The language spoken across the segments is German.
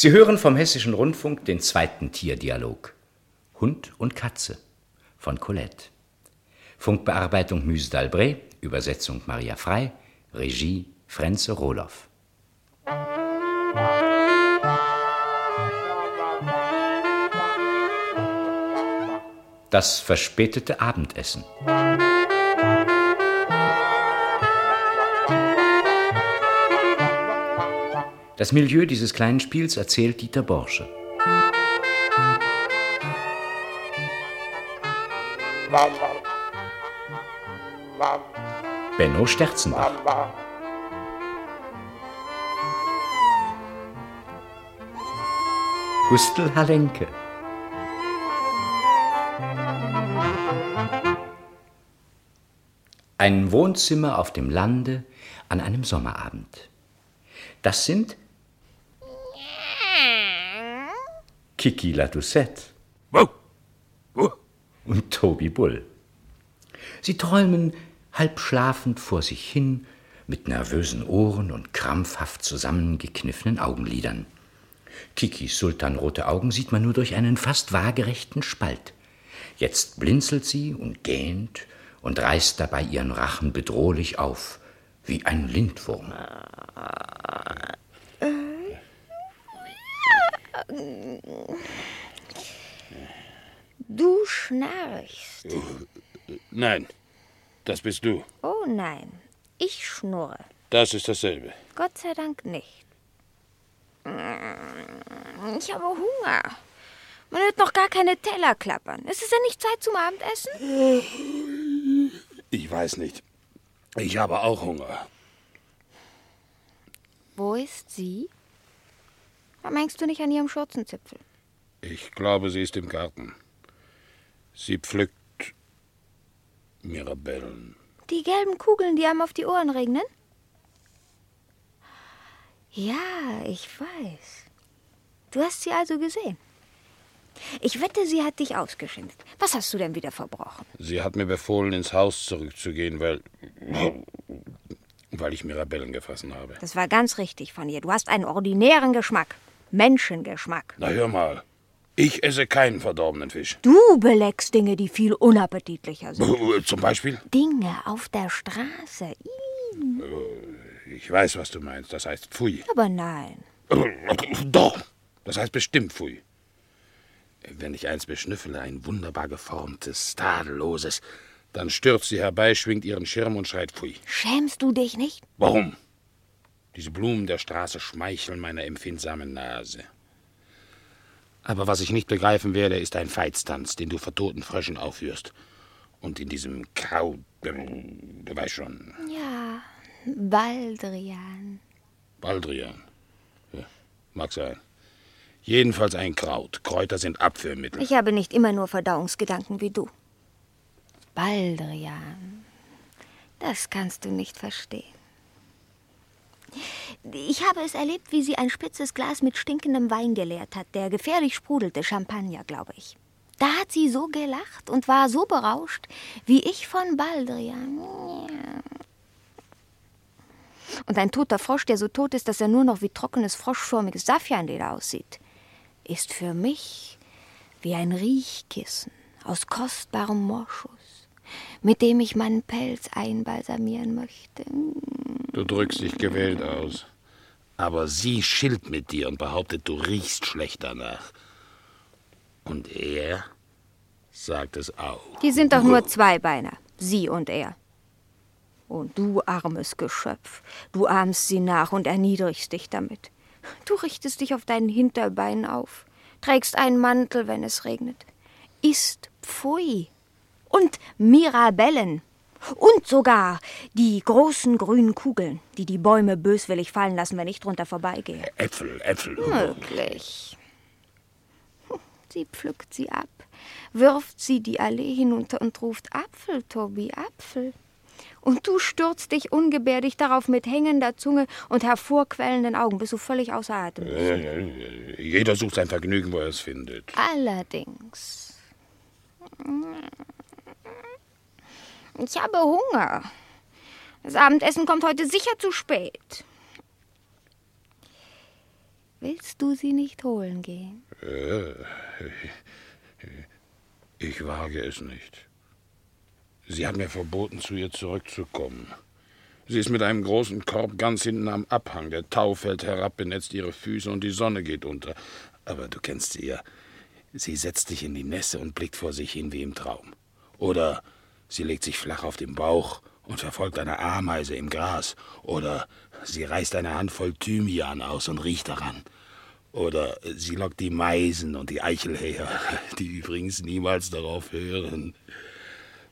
Sie hören vom Hessischen Rundfunk den zweiten Tierdialog. Hund und Katze von Colette. Funkbearbeitung Muse d'Albret, Übersetzung Maria Frei, Regie Frenze Rohloff. Das verspätete Abendessen. Das Milieu dieses kleinen Spiels erzählt Dieter Borsche. Benno Sterzenbach. Gustl Halenke. Ein Wohnzimmer auf dem Lande an einem Sommerabend. Das sind Kiki la Doucette und Toby Bull. Sie träumen halb schlafend vor sich hin, mit nervösen Ohren und krampfhaft zusammengekniffenen Augenlidern. Kikis sultanrote Augen sieht man nur durch einen fast waagerechten Spalt. Jetzt blinzelt sie und gähnt und reißt dabei ihren Rachen bedrohlich auf, wie ein Lindwurm. Du schnarchst. Nein, das bist du. Oh nein, ich schnurre. Das ist dasselbe. Gott sei Dank nicht. Ich habe Hunger. Man hört noch gar keine Teller klappern. Es ist ja nicht Zeit zum Abendessen. Ich weiß nicht. Ich habe auch Hunger. Wo ist sie? Hängst du nicht an ihrem Schurzenzipfel? Ich glaube, sie ist im Garten. Sie pflückt Mirabellen. Die gelben Kugeln, die einem auf die Ohren regnen? Ja, ich weiß. Du hast sie also gesehen. Ich wette, sie hat dich ausgeschimpft. Was hast du denn wieder verbrochen? Sie hat mir befohlen, ins Haus zurückzugehen, weil. weil ich Mirabellen gefressen habe. Das war ganz richtig von ihr. Du hast einen ordinären Geschmack. Menschengeschmack. Na hör mal. Ich esse keinen verdorbenen Fisch. Du beleckst Dinge, die viel unappetitlicher sind. Zum Beispiel? Dinge auf der Straße. Ih. Ich weiß, was du meinst. Das heißt Pfui. Aber nein. Doch. Das heißt bestimmt Pfui. Wenn ich eins beschnüffele, ein wunderbar geformtes, tadelloses, dann stürzt sie herbei, schwingt ihren Schirm und schreit Pfui. Schämst du dich nicht? Warum? Diese Blumen der Straße schmeicheln meiner empfindsamen Nase. Aber was ich nicht begreifen werde, ist ein Veitstanz, den du vor toten Fröschen aufführst. Und in diesem Kraut, ähm, du weißt schon, Ja, Baldrian. Baldrian. Ja, mag sein. Jedenfalls ein Kraut. Kräuter sind Abführmittel. Ich habe nicht immer nur Verdauungsgedanken wie du. Baldrian. Das kannst du nicht verstehen. Ich habe es erlebt, wie sie ein spitzes Glas mit stinkendem Wein geleert hat, der gefährlich sprudelte, Champagner, glaube ich. Da hat sie so gelacht und war so berauscht, wie ich von Baldrian. Und ein toter Frosch, der so tot ist, dass er nur noch wie trockenes, froschförmiges Saffianleder aussieht, ist für mich wie ein Riechkissen aus kostbarem Moschus, mit dem ich meinen Pelz einbalsamieren möchte. Du drückst dich gewählt aus. Aber sie schilt mit dir und behauptet, du riechst schlecht danach. Und er sagt es auch. Die sind doch nur Zweibeiner, sie und er. Und du armes Geschöpf, du ahmst sie nach und erniedrigst dich damit. Du richtest dich auf deinen Hinterbeinen auf, trägst einen Mantel, wenn es regnet, isst Pfui und Mirabellen und sogar die großen grünen Kugeln, die die Bäume böswillig fallen lassen, wenn ich drunter vorbeigehe. Äpfel, Äpfel. Möglich. Sie pflückt sie ab, wirft sie die Allee hinunter und ruft Apfel, Tobi, Apfel. Und du stürzt dich ungebärdig darauf mit hängender Zunge und hervorquellenden Augen, bist du völlig außer Atem. Äh, Jeder sucht sein Vergnügen, wo er es findet. Allerdings. Ich habe Hunger. Das Abendessen kommt heute sicher zu spät. Willst du sie nicht holen gehen? Äh, ich wage es nicht. Sie hat mir verboten, zu ihr zurückzukommen. Sie ist mit einem großen Korb ganz hinten am Abhang. Der Tau fällt herab, benetzt ihre Füße und die Sonne geht unter. Aber du kennst sie ja. Sie setzt sich in die Nässe und blickt vor sich hin wie im Traum. Oder sie legt sich flach auf den Bauch und verfolgt eine Ameise im Gras. Oder sie reißt eine Handvoll Thymian aus und riecht daran. Oder sie lockt die Meisen und die Eichelhäher, die übrigens niemals darauf hören.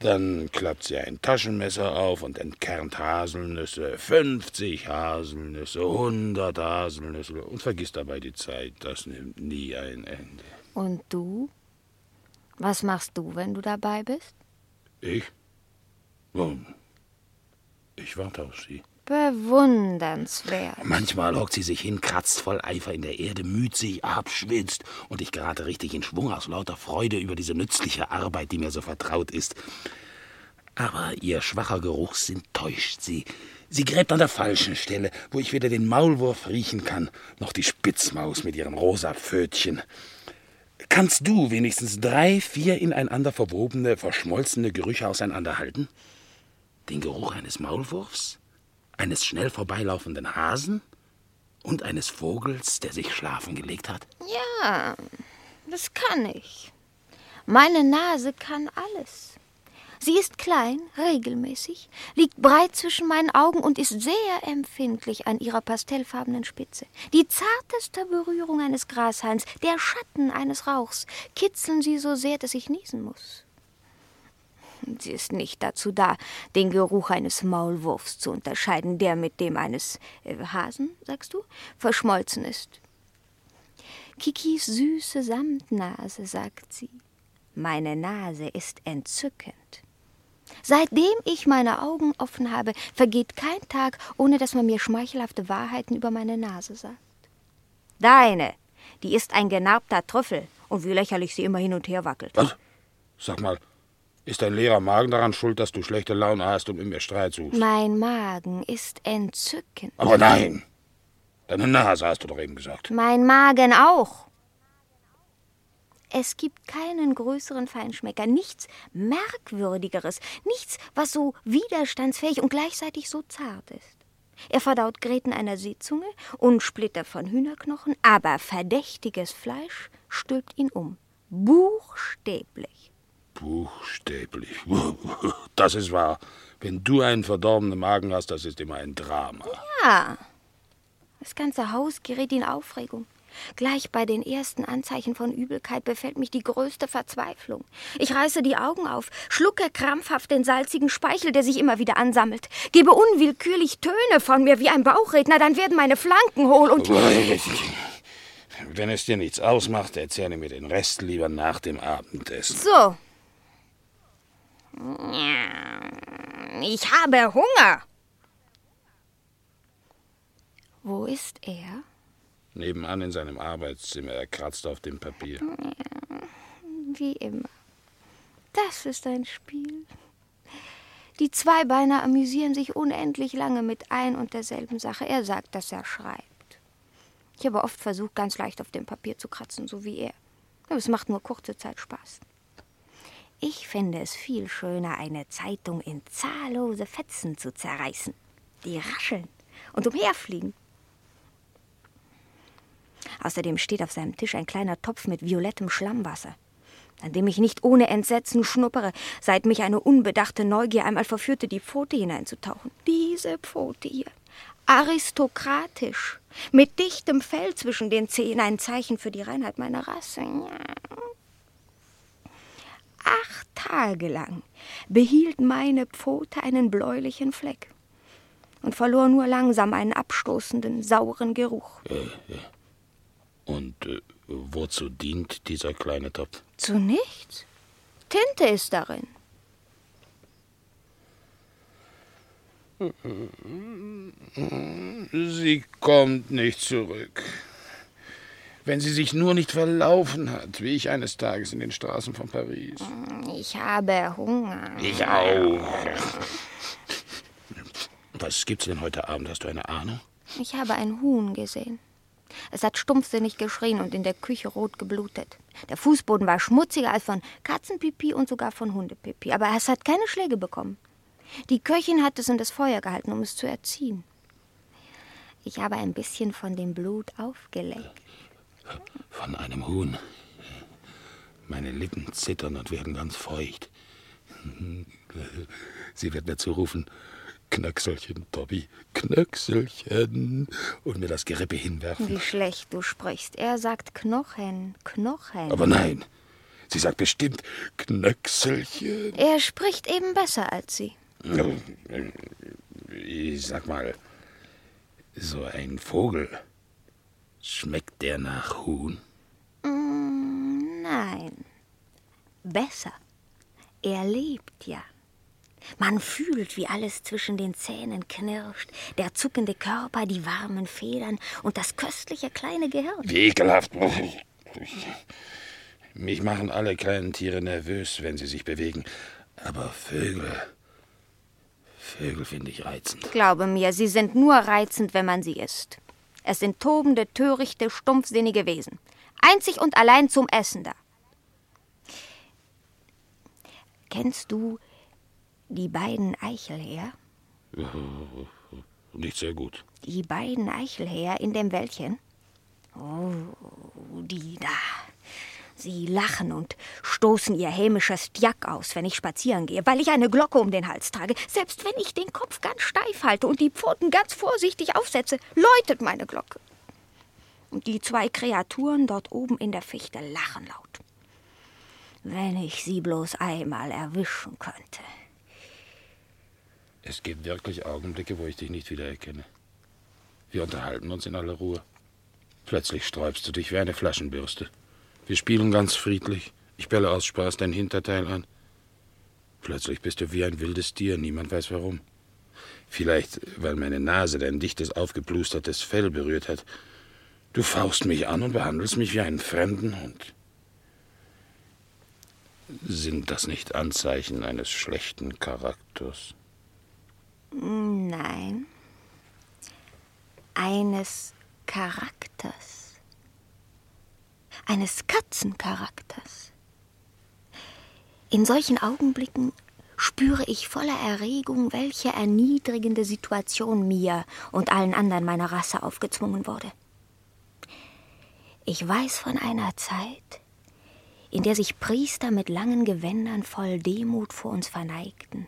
Dann klappt sie ein Taschenmesser auf und entkernt Haselnüsse, 50 Haselnüsse, 100 Haselnüsse und vergisst dabei die Zeit. Das nimmt nie ein Ende. Und du? Was machst du, wenn du dabei bist? Ich? Nun, ich warte auf sie. Bewundernswert. Manchmal hockt sie sich hin, kratzt voll Eifer in der Erde, müht sich ab, schwitzt und ich gerate richtig in Schwung aus lauter Freude über diese nützliche Arbeit, die mir so vertraut ist. Aber ihr schwacher Geruchssinn täuscht sie. Sie gräbt an der falschen Stelle, wo ich weder den Maulwurf riechen kann, noch die Spitzmaus mit ihrem rosa Pfötchen. Kannst du wenigstens drei, vier ineinander verwobene, verschmolzene Gerüche auseinanderhalten? Den Geruch eines Maulwurfs, eines schnell vorbeilaufenden Hasen und eines Vogels, der sich schlafen gelegt hat? Ja, das kann ich. Meine Nase kann alles. Sie ist klein, regelmäßig, liegt breit zwischen meinen Augen und ist sehr empfindlich an ihrer pastellfarbenen Spitze. Die zarteste Berührung eines Grashalms, der Schatten eines Rauchs, kitzeln sie so sehr, dass ich niesen muss. Sie ist nicht dazu da, den Geruch eines Maulwurfs zu unterscheiden, der mit dem eines äh, Hasen, sagst du, verschmolzen ist. Kikis süße Samtnase, sagt sie. Meine Nase ist entzückend. Seitdem ich meine Augen offen habe, vergeht kein Tag, ohne dass man mir schmeichelhafte Wahrheiten über meine Nase sagt. Deine, die ist ein genarbter Trüffel, und wie lächerlich sie immer hin und her wackelt. Was? Sag mal, ist dein leerer Magen daran schuld, dass du schlechte Laune hast und mit mir Streit suchst? Mein Magen ist entzückend. Aber nein! Deine Nase hast du doch eben gesagt. Mein Magen auch. Es gibt keinen größeren Feinschmecker, nichts Merkwürdigeres, nichts, was so widerstandsfähig und gleichzeitig so zart ist. Er verdaut Gräten einer Seezunge und Splitter von Hühnerknochen, aber verdächtiges Fleisch stülpt ihn um. Buchstäblich. Buchstäblich. Das ist wahr. Wenn du einen verdorbenen Magen hast, das ist immer ein Drama. Ja. Das ganze Haus gerät in Aufregung. Gleich bei den ersten Anzeichen von Übelkeit befällt mich die größte Verzweiflung. Ich reiße die Augen auf, schlucke krampfhaft den salzigen Speichel, der sich immer wieder ansammelt, gebe unwillkürlich Töne von mir wie ein Bauchredner, dann werden meine Flanken hohl und. Wenn es dir nichts ausmacht, erzähle mir den Rest lieber nach dem Abendessen. So. Ich habe Hunger. Wo ist er? Nebenan in seinem Arbeitszimmer. Er kratzt auf dem Papier. Wie immer. Das ist ein Spiel. Die Zweibeiner amüsieren sich unendlich lange mit ein und derselben Sache. Er sagt, dass er schreibt. Ich habe oft versucht, ganz leicht auf dem Papier zu kratzen, so wie er. Aber es macht nur kurze Zeit Spaß. Ich finde es viel schöner, eine Zeitung in zahllose Fetzen zu zerreißen, die rascheln und umherfliegen. Außerdem steht auf seinem Tisch ein kleiner Topf mit violettem Schlammwasser, an dem ich nicht ohne Entsetzen schnuppere, seit mich eine unbedachte Neugier einmal verführte, die Pfote hineinzutauchen. Diese Pfote hier. Aristokratisch, mit dichtem Fell zwischen den Zehen, ein Zeichen für die Reinheit meiner Rasse. Acht Tage lang behielt meine Pfote einen bläulichen Fleck und verlor nur langsam einen abstoßenden, sauren Geruch. Äh, ja. Und äh, wozu dient dieser kleine Topf? Zu nichts. Tinte ist darin. Sie kommt nicht zurück. Wenn sie sich nur nicht verlaufen hat, wie ich eines Tages in den Straßen von Paris. Ich habe Hunger. Ich auch. Was gibt's denn heute Abend? Hast du eine Ahnung? Ich habe ein Huhn gesehen. Es hat stumpfsinnig geschrien und in der Küche rot geblutet. Der Fußboden war schmutziger als von Katzenpipi und sogar von Hundepipi, aber es hat keine Schläge bekommen. Die Köchin hat es in das Feuer gehalten, um es zu erziehen. Ich habe ein bisschen von dem Blut aufgeleckt. Von einem Huhn. Meine Lippen zittern und werden ganz feucht. Sie wird mir zurufen, Knöckselchen, Dobby, Knöckselchen, und mir das Gerippe hinwerfen. Wie schlecht du sprichst. Er sagt Knochen, Knochen. Aber nein, sie sagt bestimmt Knöckselchen. Er spricht eben besser als sie. Ich sag mal, so ein Vogel, schmeckt der nach Huhn? Mm, nein. Besser. Er lebt ja. Man fühlt, wie alles zwischen den Zähnen knirscht, der zuckende Körper, die warmen Federn und das köstliche kleine Gehirn. Wie ekelhaft. Mich machen alle kleinen Tiere nervös, wenn sie sich bewegen. Aber Vögel. Vögel finde ich reizend. Glaube mir, sie sind nur reizend, wenn man sie isst. Es sind tobende, törichte, stumpfsinnige Wesen. Einzig und allein zum Essen da. Kennst du die beiden Eichelhäher? Nicht sehr gut. Die beiden Eichelhäher in dem Wäldchen? Oh, die da. Sie lachen und stoßen ihr hämisches Jack aus, wenn ich spazieren gehe, weil ich eine Glocke um den Hals trage. Selbst wenn ich den Kopf ganz steif halte und die Pfoten ganz vorsichtig aufsetze, läutet meine Glocke. Und die zwei Kreaturen dort oben in der Fichte lachen laut. Wenn ich sie bloß einmal erwischen könnte. Es gibt wirklich Augenblicke, wo ich dich nicht wiedererkenne. Wir unterhalten uns in aller Ruhe. Plötzlich sträubst du dich wie eine Flaschenbürste. Wir spielen ganz friedlich. Ich belle aus Spaß dein Hinterteil an. Plötzlich bist du wie ein wildes Tier, niemand weiß warum. Vielleicht, weil meine Nase dein dichtes, aufgeblustertes Fell berührt hat. Du faust mich an und behandelst mich wie einen fremden Hund. Sind das nicht Anzeichen eines schlechten Charakters? Nein. Eines Charakters eines Katzencharakters. In solchen Augenblicken spüre ich voller Erregung, welche erniedrigende Situation mir und allen anderen meiner Rasse aufgezwungen wurde. Ich weiß von einer Zeit, in der sich Priester mit langen Gewändern voll Demut vor uns verneigten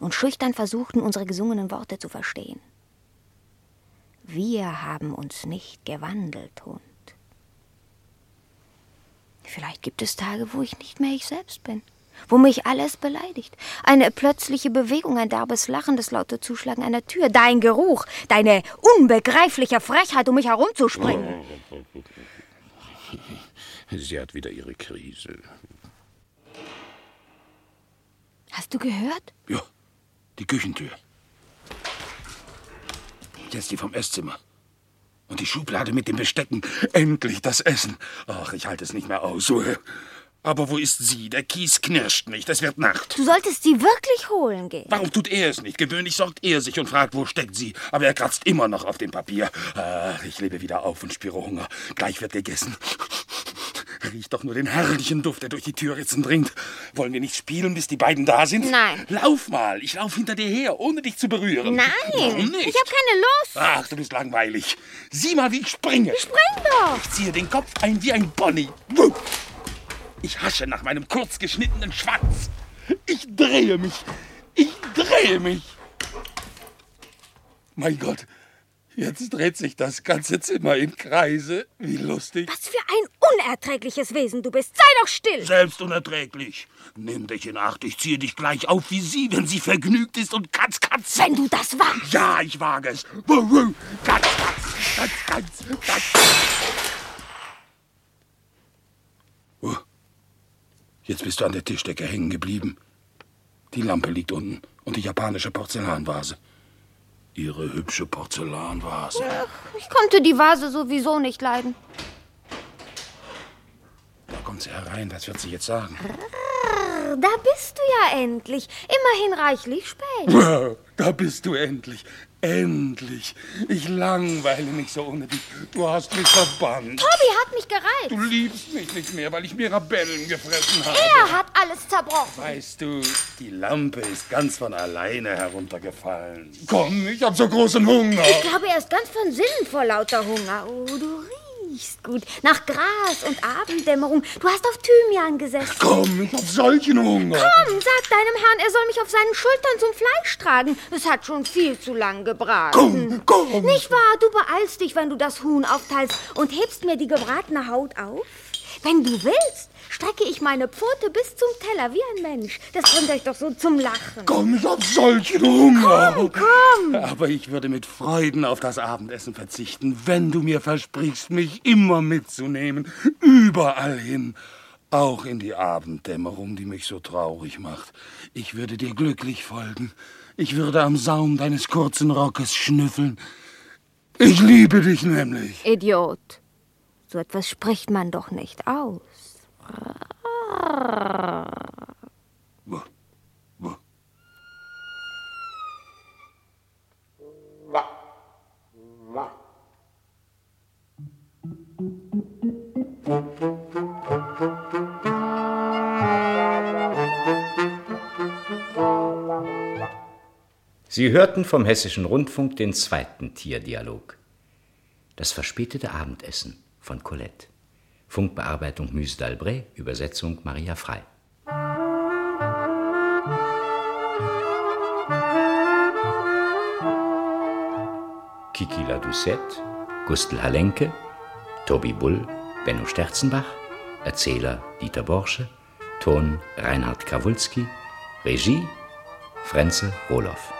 und schüchtern versuchten, unsere gesungenen Worte zu verstehen. Wir haben uns nicht gewandelt, Hund. Vielleicht gibt es Tage, wo ich nicht mehr ich selbst bin, wo mich alles beleidigt. Eine plötzliche Bewegung, ein derbes Lachen, das laute Zuschlagen einer Tür, dein Geruch, deine unbegreifliche Frechheit, um mich herumzuspringen. Sie hat wieder ihre Krise. Hast du gehört? Ja, die Küchentür. Jetzt die vom Esszimmer. Und die Schublade mit den Bestecken. Endlich das Essen. Ach, ich halte es nicht mehr aus. Aber wo ist sie? Der Kies knirscht nicht. Es wird Nacht. Du solltest sie wirklich holen gehen. Warum tut er es nicht? Gewöhnlich sorgt er sich und fragt, wo steckt sie. Aber er kratzt immer noch auf dem Papier. Ach, ich lebe wieder auf und spüre Hunger. Gleich wird gegessen. Riecht doch nur den herrlichen Duft, der durch die Türritzen dringt. Wollen wir nicht spielen, bis die beiden da sind? Nein. Lauf mal. Ich lauf hinter dir her, ohne dich zu berühren. Nein. Warum nicht? Ich habe keine Lust. Ach, du bist langweilig. Sieh mal, wie ich springe. Spring doch. Ich ziehe den Kopf ein wie ein Pony. Ich hasche nach meinem kurz geschnittenen Schwanz. Ich drehe mich. Ich drehe mich. Mein Gott, jetzt dreht sich das ganze Zimmer im Kreise. Wie lustig. Was für ein unerträgliches Wesen du bist. Sei doch still. Selbst unerträglich. Nimm dich in Acht, ich ziehe dich gleich auf wie sie, wenn sie vergnügt ist und katz, katz. Wenn du das wagst. Ja, ich wage es. Katz, katz, katz, katz, katz. Oh. Jetzt bist du an der Tischdecke hängen geblieben. Die Lampe liegt unten und die japanische Porzellanvase. Ihre hübsche Porzellanvase. Ich konnte die Vase sowieso nicht leiden. Da kommt sie herein, was wird sie jetzt sagen? Da bist du ja endlich. Immerhin reichlich spät. Da bist du endlich. Endlich. Ich langweile mich so ohne dich. Du hast mich verbannt. Tobi hat mich gereizt. Du liebst mich nicht mehr, weil ich Mirabellen gefressen habe. Er hat alles zerbrochen. Weißt du, die Lampe ist ganz von alleine heruntergefallen. Komm, ich hab so großen Hunger. Ich glaube, er ist ganz von Sinnen vor lauter Hunger. Oh, du riechst gut. Nach Gras und Abenddämmerung. Du hast auf Thymian gesessen. Komm, ich hab solchen Hunger. Komm, sag deinem Herrn, er soll mich auf seinen Schultern zum Fleisch tragen. Es hat schon viel zu lang gebraten. Komm, komm. Nicht wahr? Du beeilst dich, wenn du das Huhn aufteilst und hebst mir die gebratene Haut auf? Wenn du willst, strecke ich meine Pfote bis zum Teller wie ein Mensch. Das bringt euch doch so zum Lachen. Komm, ich hab solchen Hunger. Komm, komm. Aber ich würde mit Freuden auf das Abendessen verzichten, wenn du mir versprichst, mich immer mitzunehmen. Überall hin. Auch in die Abenddämmerung, die mich so traurig macht. Ich würde dir glücklich folgen. Ich würde am Saum deines kurzen Rockes schnüffeln. Ich liebe dich nämlich. Idiot. So etwas spricht man doch nicht aus. Sie hörten vom Hessischen Rundfunk den zweiten Tierdialog. Das verspätete Abendessen von Colette. Funkbearbeitung Muse d'Albret, Übersetzung Maria Frei. Kiki la Doucette, Gustl Halenke, Tobi Bull, Benno Sterzenbach, Erzähler Dieter Borsche, Ton Reinhard Krawulski, Regie Frenze Roloff.